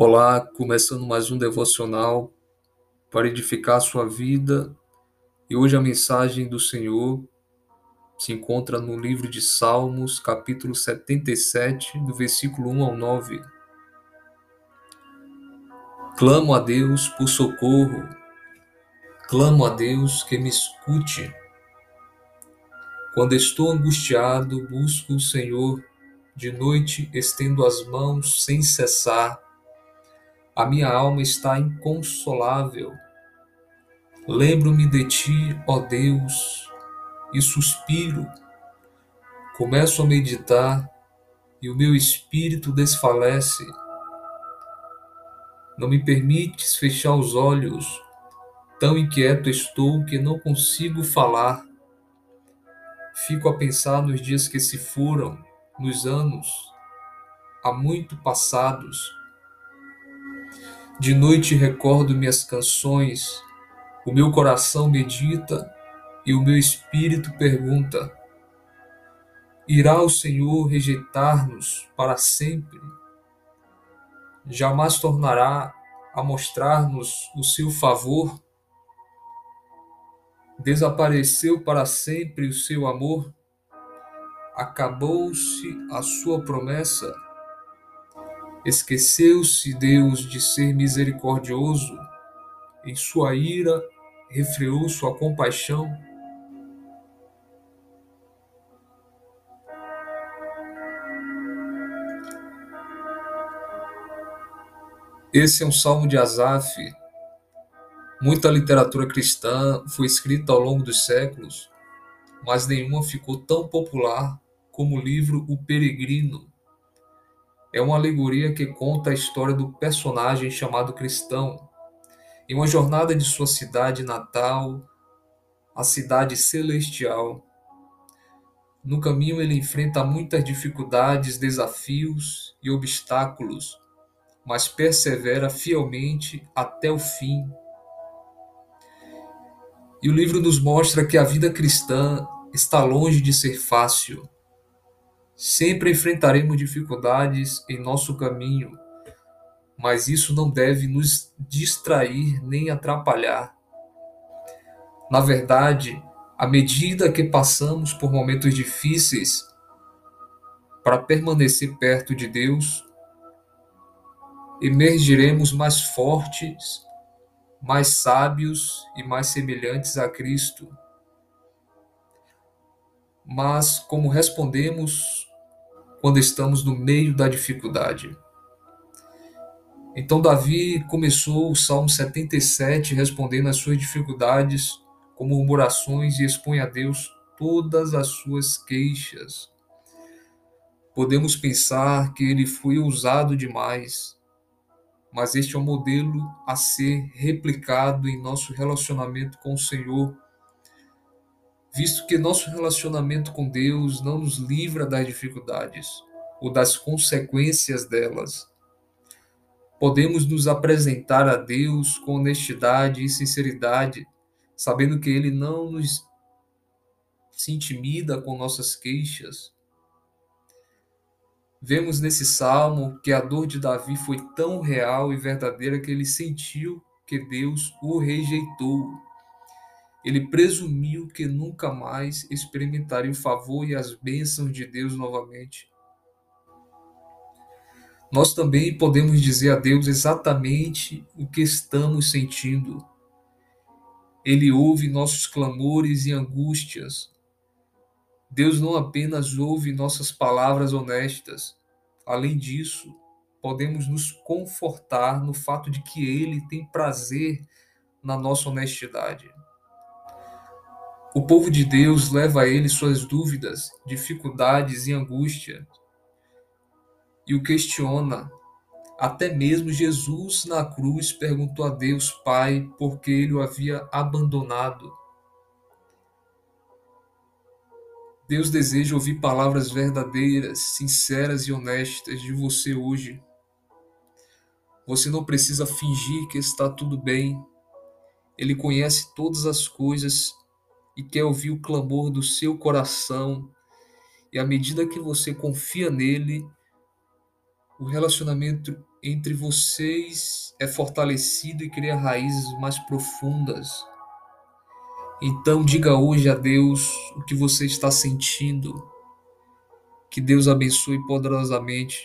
Olá, começando mais um devocional para edificar a sua vida. E hoje a mensagem do Senhor se encontra no livro de Salmos, capítulo 77, do versículo 1 ao 9. Clamo a Deus por socorro. Clamo a Deus que me escute. Quando estou angustiado, busco o Senhor. De noite estendo as mãos sem cessar a minha alma está inconsolável. Lembro-me de ti, ó Deus, e suspiro. Começo a meditar e o meu espírito desfalece. Não me permites fechar os olhos, tão inquieto estou que não consigo falar. Fico a pensar nos dias que se foram, nos anos há muito passados de noite recordo minhas canções, o meu coração medita e o meu espírito pergunta: Irá o Senhor rejeitar-nos para sempre? Jamais tornará a mostrar-nos o seu favor? Desapareceu para sempre o seu amor? Acabou-se a sua promessa? Esqueceu-se Deus de ser misericordioso, em sua ira refreou sua compaixão. Esse é um salmo de Asaf. Muita literatura cristã foi escrita ao longo dos séculos, mas nenhuma ficou tão popular como o livro O Peregrino, é uma alegoria que conta a história do personagem chamado Cristão, em uma jornada de sua cidade natal, a cidade celestial. No caminho ele enfrenta muitas dificuldades, desafios e obstáculos, mas persevera fielmente até o fim. E o livro nos mostra que a vida cristã está longe de ser fácil Sempre enfrentaremos dificuldades em nosso caminho, mas isso não deve nos distrair nem atrapalhar. Na verdade, à medida que passamos por momentos difíceis, para permanecer perto de Deus, emergiremos mais fortes, mais sábios e mais semelhantes a Cristo. Mas como respondemos quando estamos no meio da dificuldade. Então, Davi começou o Salmo 77 respondendo às suas dificuldades com murmurações e expõe a Deus todas as suas queixas. Podemos pensar que ele foi usado demais, mas este é um modelo a ser replicado em nosso relacionamento com o Senhor visto que nosso relacionamento com Deus não nos livra das dificuldades ou das consequências delas. Podemos nos apresentar a Deus com honestidade e sinceridade, sabendo que Ele não nos se intimida com nossas queixas. Vemos nesse salmo que a dor de Davi foi tão real e verdadeira que ele sentiu que Deus o rejeitou ele presumiu que nunca mais experimentaria o favor e as bênçãos de Deus novamente. Nós também podemos dizer a Deus exatamente o que estamos sentindo. Ele ouve nossos clamores e angústias. Deus não apenas ouve nossas palavras honestas, além disso, podemos nos confortar no fato de que Ele tem prazer na nossa honestidade. O povo de Deus leva a ele suas dúvidas, dificuldades e angústia e o questiona. Até mesmo Jesus na cruz perguntou a Deus Pai por que ele o havia abandonado. Deus deseja ouvir palavras verdadeiras, sinceras e honestas de você hoje. Você não precisa fingir que está tudo bem. Ele conhece todas as coisas e quer ouvir o clamor do seu coração. E à medida que você confia nele, o relacionamento entre vocês é fortalecido e cria raízes mais profundas. Então diga hoje a Deus o que você está sentindo. Que Deus abençoe poderosamente